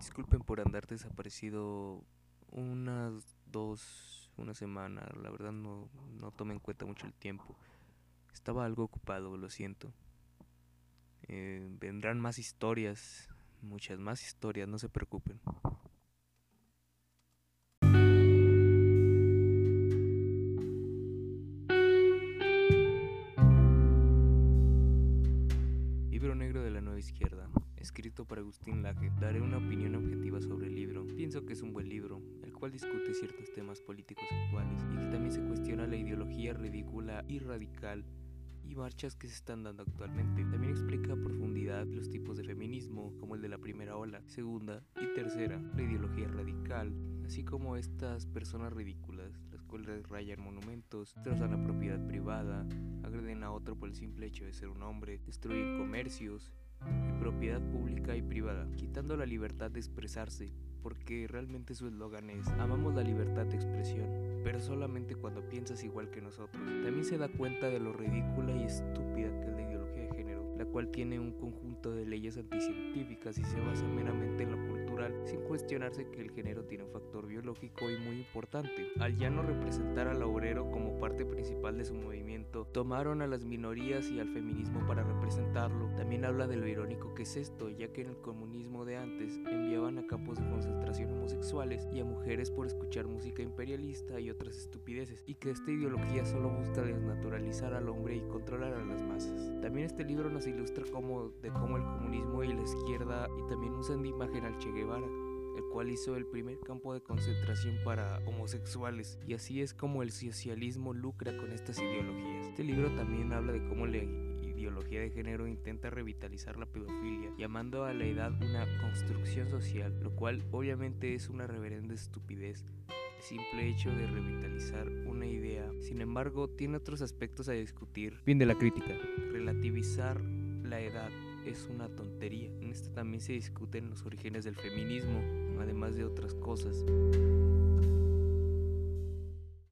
Disculpen por andar desaparecido unas dos, una semana. La verdad no, no tomé en cuenta mucho el tiempo. Estaba algo ocupado, lo siento. Eh, vendrán más historias, muchas más historias, no se preocupen. Libro negro de la nueva izquierda, escrito por Agustín Laje. Daré una opinión objetiva sobre el libro. Pienso que es un buen libro, el cual discute ciertos temas políticos actuales y que también se cuestiona la ideología ridícula y radical y marchas que se están dando actualmente. También explica a profundidad los tipos de feminismo, como el de la primera ola, segunda y tercera, la ideología radical, así como estas personas ridículas, las cuales rayan monumentos, destrozan la propiedad privada, agreden a otro por el simple hecho de ser un hombre, destruyen comercios propiedad pública y privada, quitando la libertad de expresarse, porque realmente su eslogan es, amamos la libertad de expresión, pero solamente cuando piensas igual que nosotros. También se da cuenta de lo ridícula y estúpida que es la ideología de género, la cual tiene un conjunto de leyes anticientíficas y se basa meramente sin cuestionarse que el género tiene un factor biológico y muy importante. Al ya no representar al obrero como parte principal de su movimiento, tomaron a las minorías y al feminismo para representarlo. También habla de lo irónico que es esto, ya que en el comunismo de antes enviaban a campos de concentración homosexuales y a mujeres por escuchar música imperialista y otras estupideces, y que esta ideología solo busca desnaturalizar al hombre y controlar a las masas. También este libro nos ilustra cómo, de cómo el comunismo y la izquierda y también usan de imagen al Che Guevara, el cual hizo el primer campo de concentración para homosexuales, y así es como el socialismo lucra con estas ideologías. Este libro también habla de cómo la ideología de género intenta revitalizar la pedofilia, llamando a la edad una construcción social, lo cual obviamente es una reverenda estupidez simple hecho de revitalizar una idea. Sin embargo, tiene otros aspectos a discutir. Fin de la crítica. Relativizar la edad es una tontería. En esto también se discuten los orígenes del feminismo, además de otras cosas.